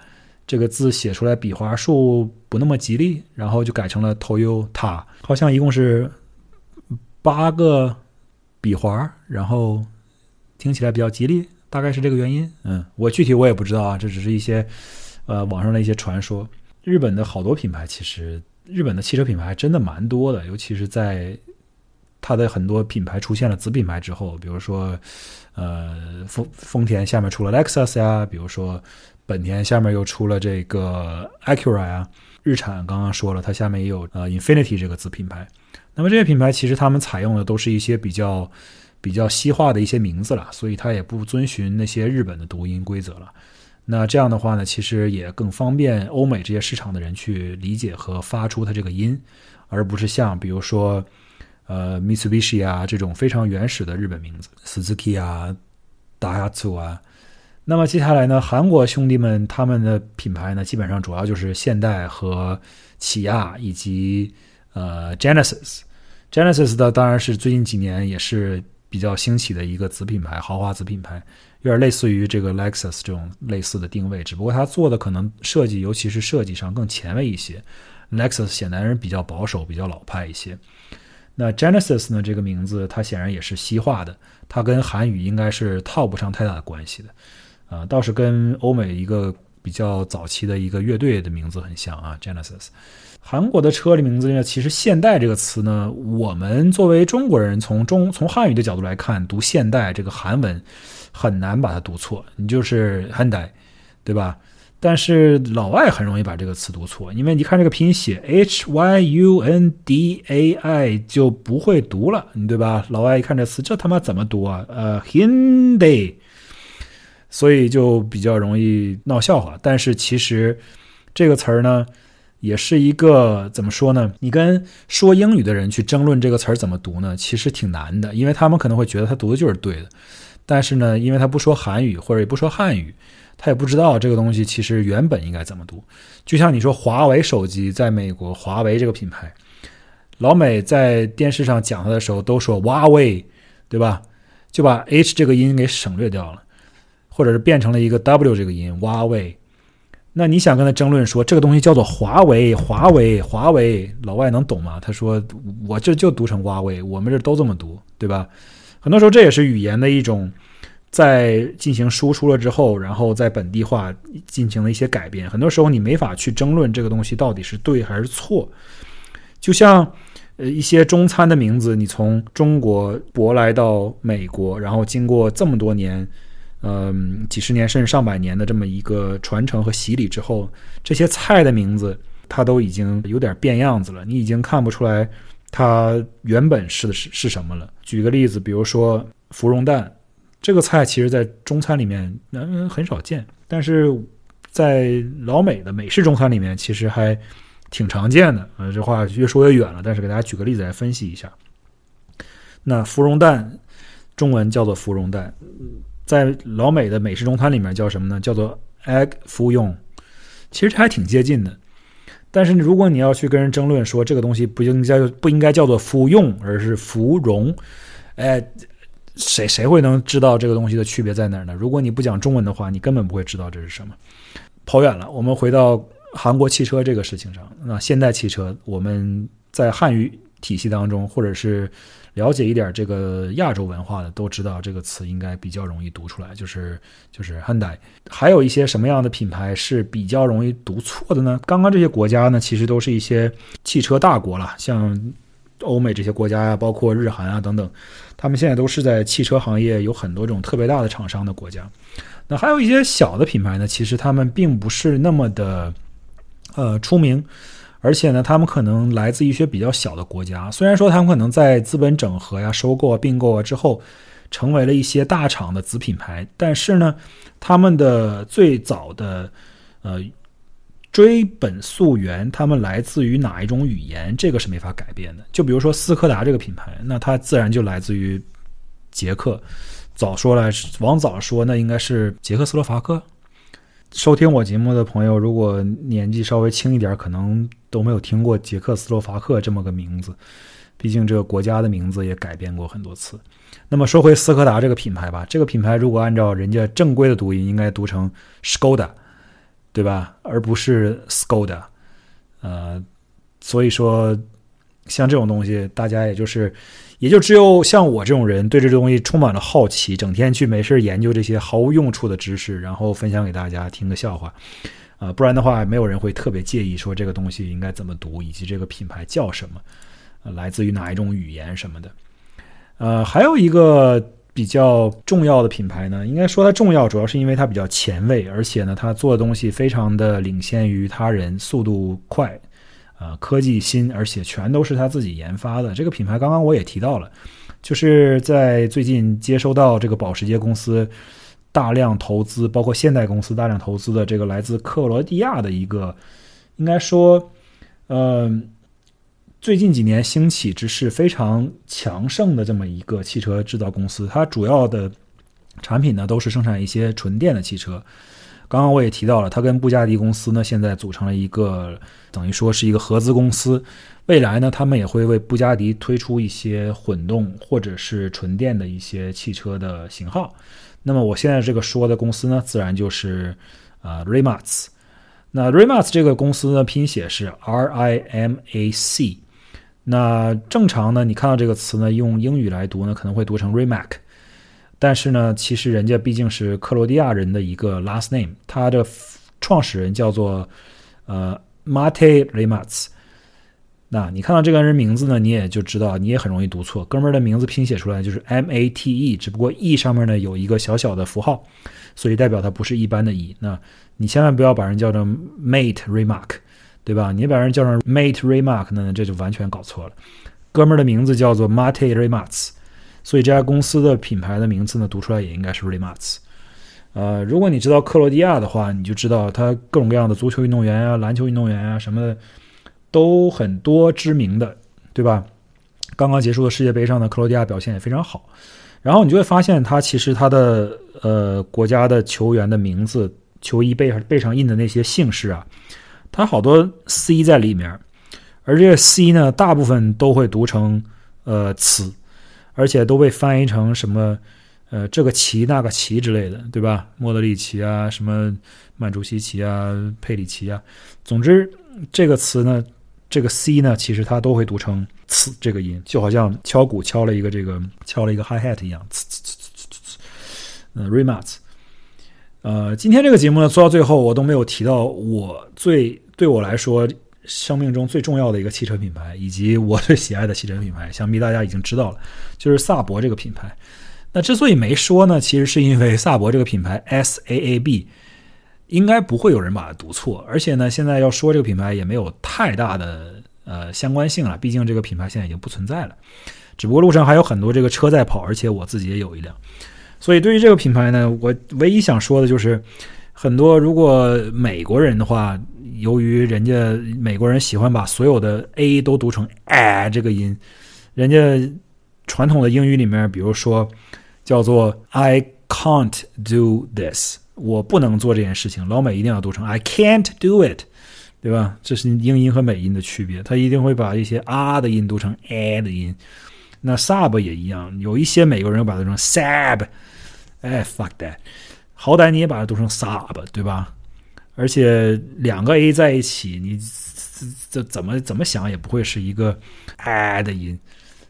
这个字写出来笔画数不那么吉利，然后就改成了 Toyota，好像一共是八个笔画，然后。听起来比较吉利，大概是这个原因。嗯，我具体我也不知道啊，这只是一些呃网上的一些传说。日本的好多品牌，其实日本的汽车品牌真的蛮多的，尤其是在它的很多品牌出现了子品牌之后，比如说呃丰丰田下面出了 Lexus 呀，比如说本田下面又出了这个 Acura 呀，日产刚刚说了，它下面也有呃 Infinity 这个子品牌。那么这些品牌其实他们采用的都是一些比较。比较西化的一些名字了，所以它也不遵循那些日本的读音规则了。那这样的话呢，其实也更方便欧美这些市场的人去理解和发出它这个音，而不是像比如说呃 Mitsubishi 啊这种非常原始的日本名字，Suzuki 啊、Daihatsu 啊。那么接下来呢，韩国兄弟们他们的品牌呢，基本上主要就是现代和起亚以及呃 Genesis。Genesis 的当然是最近几年也是比较兴起的一个子品牌，豪华子品牌，有点类似于这个 Lexus 这种类似的定位，只不过它做的可能设计，尤其是设计上更前卫一些。Lexus 显然是比较保守、比较老派一些。那 Genesis 呢？这个名字它显然也是西化的，它跟韩语应该是套不上太大的关系的。啊，倒是跟欧美一个比较早期的一个乐队的名字很像啊，Genesis。韩国的车的名字呢，其实“现代”这个词呢，我们作为中国人，从中从汉语的角度来看，读“现代”这个韩文很难把它读错，你就是“汉代”，对吧？但是老外很容易把这个词读错，因为你看这个拼写 H Y U N D A I 就不会读了，对吧？老外一看这词，这他妈怎么读啊？呃，Hyundai，所以就比较容易闹笑话。但是其实这个词儿呢。也是一个怎么说呢？你跟说英语的人去争论这个词儿怎么读呢？其实挺难的，因为他们可能会觉得他读的就是对的。但是呢，因为他不说韩语或者也不说汉语，他也不知道这个东西其实原本应该怎么读。就像你说华为手机在美国，华为这个品牌，老美在电视上讲它的时候都说哇为，对吧？就把 H 这个音给省略掉了，或者是变成了一个 W 这个音哇为。那你想跟他争论说这个东西叫做华为，华为，华为，老外能懂吗？他说我这就读成华为，我们这都这么读，对吧？很多时候这也是语言的一种，在进行输出了之后，然后在本地化进行了一些改变。很多时候你没法去争论这个东西到底是对还是错。就像呃一些中餐的名字，你从中国舶来到美国，然后经过这么多年。嗯，几十年甚至上百年的这么一个传承和洗礼之后，这些菜的名字它都已经有点变样子了。你已经看不出来它原本是是是什么了。举个例子，比如说芙蓉蛋这个菜，其实在中餐里面嗯很少见，但是在老美的美式中餐里面其实还挺常见的。呃，这话越说越远了，但是给大家举个例子来分析一下。那芙蓉蛋中文叫做芙蓉蛋。在老美的美式中餐里面叫什么呢？叫做 egg 芙蓉，其实还挺接近的。但是如果你要去跟人争论说这个东西不应该不应该叫做芙蓉，而是芙蓉，哎，谁谁会能知道这个东西的区别在哪儿呢？如果你不讲中文的话，你根本不会知道这是什么。跑远了，我们回到韩国汽车这个事情上。那现代汽车，我们在汉语体系当中，或者是。了解一点这个亚洲文化的都知道，这个词应该比较容易读出来，就是就是 hand。还有一些什么样的品牌是比较容易读错的呢？刚刚这些国家呢，其实都是一些汽车大国了，像欧美这些国家呀，包括日韩啊等等，他们现在都是在汽车行业有很多种特别大的厂商的国家。那还有一些小的品牌呢，其实他们并不是那么的呃出名。而且呢，他们可能来自一些比较小的国家。虽然说他们可能在资本整合呀、收购啊、并购啊之后，成为了一些大厂的子品牌，但是呢，他们的最早的呃追本溯源，他们来自于哪一种语言，这个是没法改变的。就比如说斯柯达这个品牌，那它自然就来自于捷克。早说来往早说，那应该是捷克斯洛伐克。收听我节目的朋友，如果年纪稍微轻一点，可能都没有听过捷克斯洛伐克这么个名字。毕竟这个国家的名字也改变过很多次。那么说回斯柯达这个品牌吧，这个品牌如果按照人家正规的读音，应该读成 Skoda，对吧？而不是 Skoda。呃，所以说像这种东西，大家也就是。也就只有像我这种人，对这东西充满了好奇，整天去没事研究这些毫无用处的知识，然后分享给大家听个笑话，啊，不然的话，没有人会特别介意说这个东西应该怎么读，以及这个品牌叫什么，呃，来自于哪一种语言什么的。呃，还有一个比较重要的品牌呢，应该说它重要，主要是因为它比较前卫，而且呢，它做的东西非常的领先于他人，速度快。呃，科技新，而且全都是他自己研发的。这个品牌刚刚我也提到了，就是在最近接收到这个保时捷公司大量投资，包括现代公司大量投资的这个来自克罗地亚的一个，应该说，呃，最近几年兴起之势非常强盛的这么一个汽车制造公司，它主要的产品呢都是生产一些纯电的汽车。刚刚我也提到了，它跟布加迪公司呢现在组成了一个等于说是一个合资公司。未来呢，他们也会为布加迪推出一些混动或者是纯电的一些汽车的型号。那么我现在这个说的公司呢，自然就是啊 Rimac。那 Rimac 这个公司呢，拼写是 R I M A C。那正常呢，你看到这个词呢，用英语来读呢，可能会读成 Rimac。但是呢，其实人家毕竟是克罗地亚人的一个 last name，他的创始人叫做呃 Mate Rimac。那你看到这个人名字呢，你也就知道，你也很容易读错。哥们儿的名字拼写出来就是 M A T E，只不过 E 上面呢有一个小小的符号，所以代表它不是一般的 E。那你千万不要把人叫成 Mate Remark，对吧？你把人叫成 Mate Remark，那这就完全搞错了。哥们儿的名字叫做 Mate Remark。所以这家公司的品牌的名字呢，读出来也应该是 Rimac。呃，如果你知道克罗地亚的话，你就知道它各种各样的足球运动员啊、篮球运动员啊什么的都很多知名的，对吧？刚刚结束的世界杯上呢，克罗地亚表现也非常好。然后你就会发现，它其实它的呃国家的球员的名字、球衣背背上印的那些姓氏啊，它好多 C 在里面，而这个 C 呢，大部分都会读成呃“此”。而且都被翻译成什么，呃，这个旗那个旗之类的，对吧？莫德里奇啊，什么曼朱西奇啊，佩里奇啊。总之，这个词呢，这个 C 呢，其实它都会读成“呲”这个音，就好像敲鼓敲了一个这个敲了一个 hi hat 一样，呲呲呲呲呲呲。嗯，Rimac。呃，今天这个节目呢，做到最后我都没有提到我最对我来说。生命中最重要的一个汽车品牌，以及我最喜爱的汽车品牌，想必大家已经知道了，就是萨博这个品牌。那之所以没说呢，其实是因为萨博这个品牌 S A A B 应该不会有人把它读错，而且呢，现在要说这个品牌也没有太大的呃相关性了，毕竟这个品牌现在已经不存在了。只不过路上还有很多这个车在跑，而且我自己也有一辆，所以对于这个品牌呢，我唯一想说的就是，很多如果美国人的话。由于人家美国人喜欢把所有的 a 都读成 a 这个音，人家传统的英语里面，比如说叫做 I can't do this，我不能做这件事情，老美一定要读成 I can't do it，对吧？这是英音和美音的区别，他一定会把一些啊的音读成 a 的音。那 sub 也一样，有一些美国人又把它读成 sab，哎，fuck that，好歹你也把它读成 sub，对吧？而且两个 a 在一起，你这怎么怎么想也不会是一个 a 的音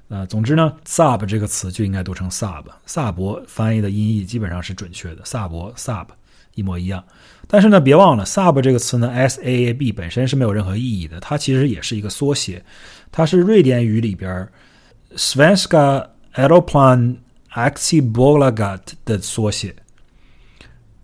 啊。总之呢，sub 这个词就应该读成 sub。萨博翻译的音译基本上是准确的，萨博 sub 一模一样。但是呢，别忘了 sub 这个词呢，s a a b 本身是没有任何意义的，它其实也是一个缩写，它是瑞典语里边 svenska aeroplan aktiebolaget 的缩写。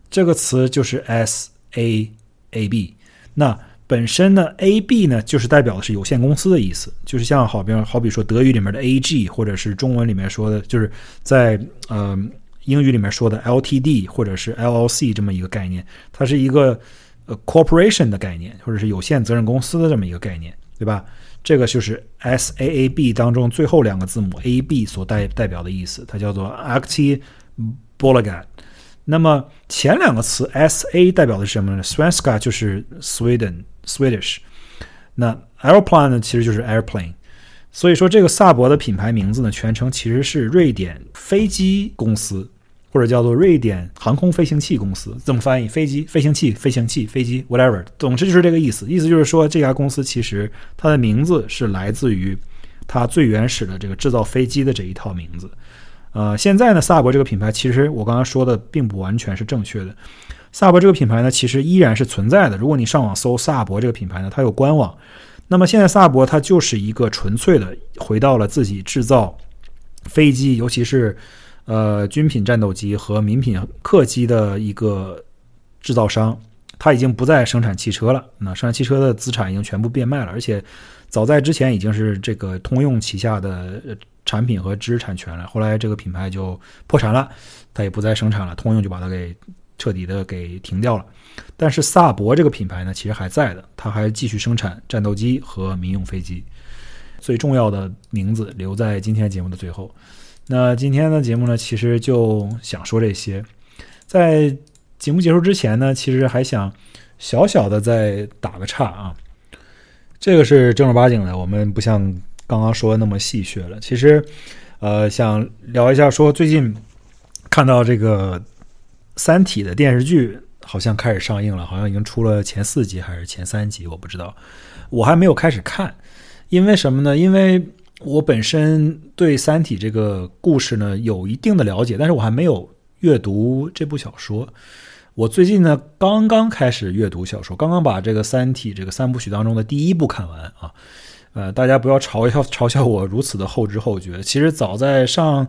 这个词就是 s。A A B，那本身呢，A B 呢就是代表的是有限公司的意思，就是像好比好比说德语里面的 A G，或者是中文里面说的，就是在呃英语里面说的 L T D 或者是 L L C 这么一个概念，它是一个呃 corporation 的概念，或者是有限责任公司的这么一个概念，对吧？这个就是 S A A B 当中最后两个字母 A B 所代代表的意思，它叫做 Acti Bolaget。那么前两个词 S A 代表的是什么呢？Svenska 就是 Sweden Swedish，那 Airplane 呢其实就是 Airplane，所以说这个萨博的品牌名字呢全称其实是瑞典飞机公司，或者叫做瑞典航空飞行器公司，这么翻译？飞机、飞行器、飞行器、飞机，whatever，总之就是这个意思。意思就是说这家公司其实它的名字是来自于它最原始的这个制造飞机的这一套名字。呃，现在呢，萨博这个品牌其实我刚刚说的并不完全是正确的。萨博这个品牌呢，其实依然是存在的。如果你上网搜萨博这个品牌呢，它有官网。那么现在萨博它就是一个纯粹的回到了自己制造飞机，尤其是呃军品战斗机和民品客机的一个制造商。它已经不再生产汽车了，那生产汽车的资产已经全部变卖了，而且早在之前已经是这个通用旗下的。产品和知识产权了。后来这个品牌就破产了，它也不再生产了，通用就把它给彻底的给停掉了。但是萨博这个品牌呢，其实还在的，它还继续生产战斗机和民用飞机。最重要的名字留在今天节目的最后。那今天的节目呢，其实就想说这些。在节目结束之前呢，其实还想小小的再打个岔啊。这个是正儿八经的，我们不像刚刚说的那么戏谑了。其实，呃，想聊一下，说最近看到这个《三体》的电视剧好像开始上映了，好像已经出了前四集还是前三集，我不知道，我还没有开始看。因为什么呢？因为我本身对《三体》这个故事呢有一定的了解，但是我还没有阅读这部小说。我最近呢刚刚开始阅读小说，刚刚把这个《三体》这个三部曲当中的第一部看完啊。呃，大家不要嘲笑嘲笑我如此的后知后觉。其实早在上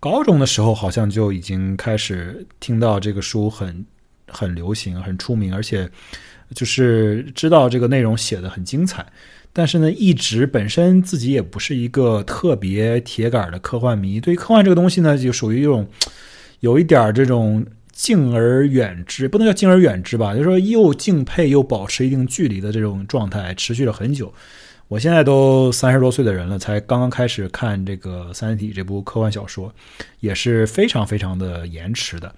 高中的时候，好像就已经开始听到这个书很很流行、很出名，而且就是知道这个内容写的很精彩。但是呢，一直本身自己也不是一个特别铁杆的科幻迷，对于科幻这个东西呢，就属于一种有一点这种敬而远之，不能叫敬而远之吧，就是说又敬佩又保持一定距离的这种状态，持续了很久。我现在都三十多岁的人了，才刚刚开始看这个《三体》这部科幻小说，也是非常非常的延迟的。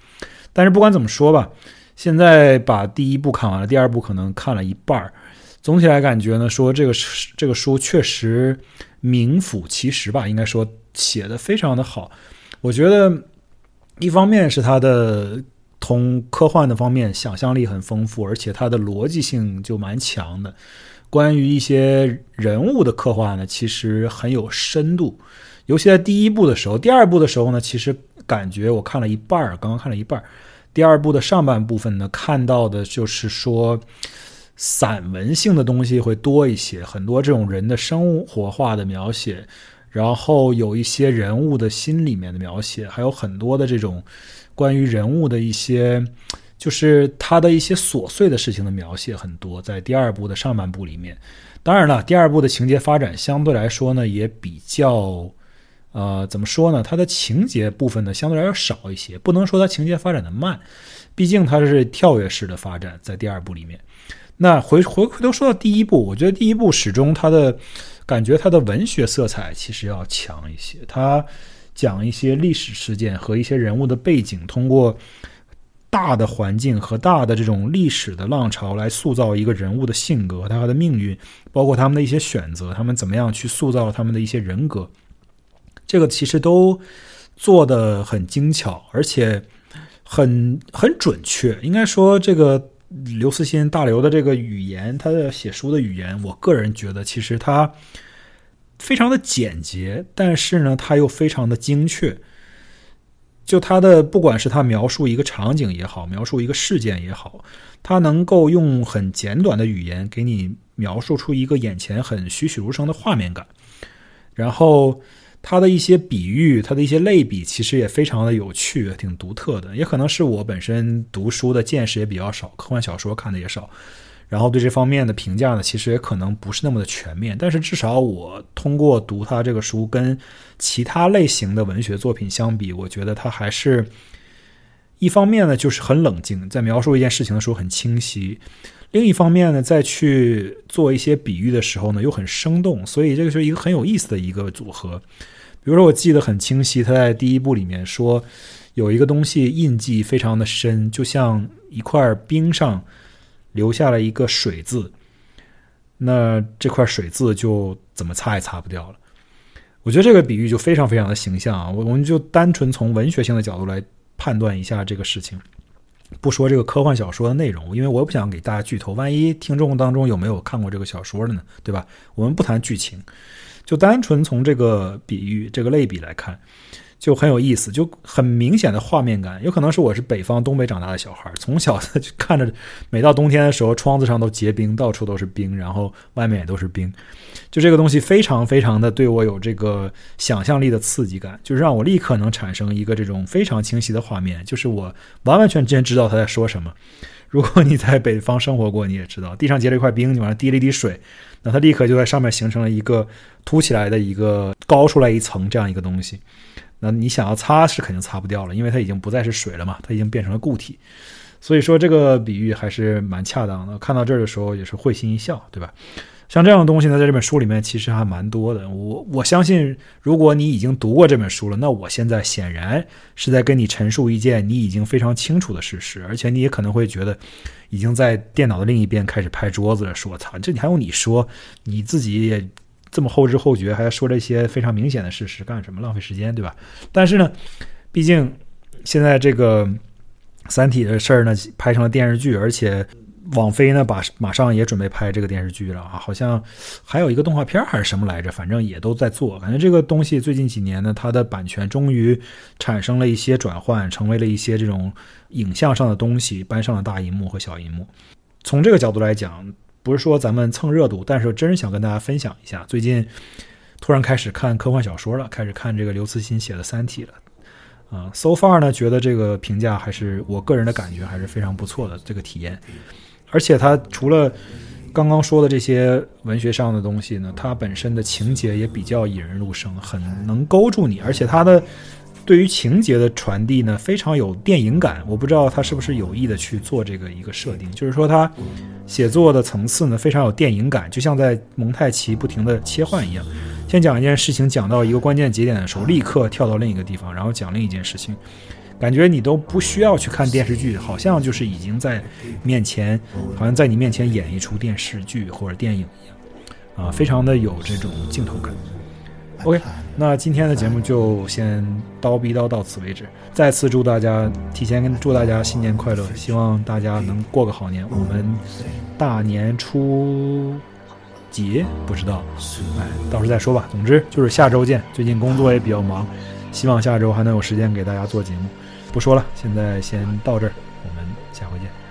但是不管怎么说吧，现在把第一部看完了，第二部可能看了一半儿。总体来感觉呢，说这个这个书确实名副其实吧，应该说写的非常的好。我觉得一方面是它的从科幻的方面想象力很丰富，而且它的逻辑性就蛮强的。关于一些人物的刻画呢，其实很有深度。尤其在第一部的时候，第二部的时候呢，其实感觉我看了一半儿，刚刚看了一半儿。第二部的上半部分呢，看到的就是说。散文性的东西会多一些，很多这种人的生活化的描写，然后有一些人物的心里面的描写，还有很多的这种关于人物的一些，就是他的一些琐碎的事情的描写很多，在第二部的上半部里面。当然了，第二部的情节发展相对来说呢也比较，呃，怎么说呢？它的情节部分呢相对来说少一些，不能说它情节发展的慢，毕竟它是跳跃式的发展，在第二部里面。那回回回头说到第一部，我觉得第一部始终它的感觉，它的文学色彩其实要强一些。它讲一些历史事件和一些人物的背景，通过大的环境和大的这种历史的浪潮来塑造一个人物的性格、他的命运，包括他们的一些选择，他们怎么样去塑造他们的一些人格。这个其实都做的很精巧，而且很很准确。应该说这个。刘慈欣大刘的这个语言，他的写书的语言，我个人觉得其实他非常的简洁，但是呢，他又非常的精确。就他的，不管是他描述一个场景也好，描述一个事件也好，他能够用很简短的语言给你描述出一个眼前很栩栩如生的画面感，然后。他的一些比喻，他的一些类比，其实也非常的有趣，挺独特的。也可能是我本身读书的见识也比较少，科幻小说看的也少，然后对这方面的评价呢，其实也可能不是那么的全面。但是至少我通过读他这个书，跟其他类型的文学作品相比，我觉得他还是一方面呢，就是很冷静，在描述一件事情的时候很清晰；另一方面呢，在去做一些比喻的时候呢，又很生动。所以这个是一个很有意思的一个组合。比如说，我记得很清晰，他在第一部里面说，有一个东西印记非常的深，就像一块冰上留下了一个水渍，那这块水渍就怎么擦也擦不掉了。我觉得这个比喻就非常非常的形象啊！我我们就单纯从文学性的角度来判断一下这个事情，不说这个科幻小说的内容，因为我不想给大家剧透，万一听众当中有没有看过这个小说的呢？对吧？我们不谈剧情。就单纯从这个比喻、这个类比来看，就很有意思，就很明显的画面感。有可能是我是北方东北长大的小孩，从小就看着，每到冬天的时候，窗子上都结冰，到处都是冰，然后外面也都是冰。就这个东西非常非常的对我有这个想象力的刺激感，就是让我立刻能产生一个这种非常清晰的画面，就是我完完全全知道他在说什么。如果你在北方生活过，你也知道，地上结了一块冰，你往上滴了一滴水。那它立刻就在上面形成了一个凸起来的一个高出来一层这样一个东西。那你想要擦是肯定擦不掉了，因为它已经不再是水了嘛，它已经变成了固体。所以说这个比喻还是蛮恰当的。看到这儿的时候也是会心一笑，对吧？像这样的东西呢，在这本书里面其实还蛮多的。我我相信，如果你已经读过这本书了，那我现在显然是在跟你陈述一件你已经非常清楚的事实，而且你也可能会觉得，已经在电脑的另一边开始拍桌子了，说：“操，这你还用你说？你自己也。”这么后知后觉，还说这些非常明显的事实，干什么？浪费时间，对吧？但是呢，毕竟现在这个《三体》的事儿呢，拍成了电视剧，而且网飞呢，把马上也准备拍这个电视剧了啊，好像还有一个动画片还是什么来着，反正也都在做。感觉这个东西最近几年呢，它的版权终于产生了一些转换，成为了一些这种影像上的东西，搬上了大荧幕和小荧幕。从这个角度来讲。不是说咱们蹭热度，但是真是想跟大家分享一下，最近突然开始看科幻小说了，开始看这个刘慈欣写的《三体》了。啊，so far 呢，觉得这个评价还是我个人的感觉还是非常不错的这个体验。而且它除了刚刚说的这些文学上的东西呢，它本身的情节也比较引人入胜，很能勾住你，而且它的。对于情节的传递呢，非常有电影感。我不知道他是不是有意的去做这个一个设定，就是说他写作的层次呢非常有电影感，就像在蒙太奇不停的切换一样。先讲一件事情，讲到一个关键节点的时候，立刻跳到另一个地方，然后讲另一件事情，感觉你都不需要去看电视剧，好像就是已经在面前，好像在你面前演一出电视剧或者电影一样，啊，非常的有这种镜头感。OK，那今天的节目就先叨逼叨到此为止。再次祝大家提前跟祝大家新年快乐，希望大家能过个好年。我们大年初几不知道，哎，到时候再说吧。总之就是下周见。最近工作也比较忙，希望下周还能有时间给大家做节目。不说了，现在先到这儿，我们下回见。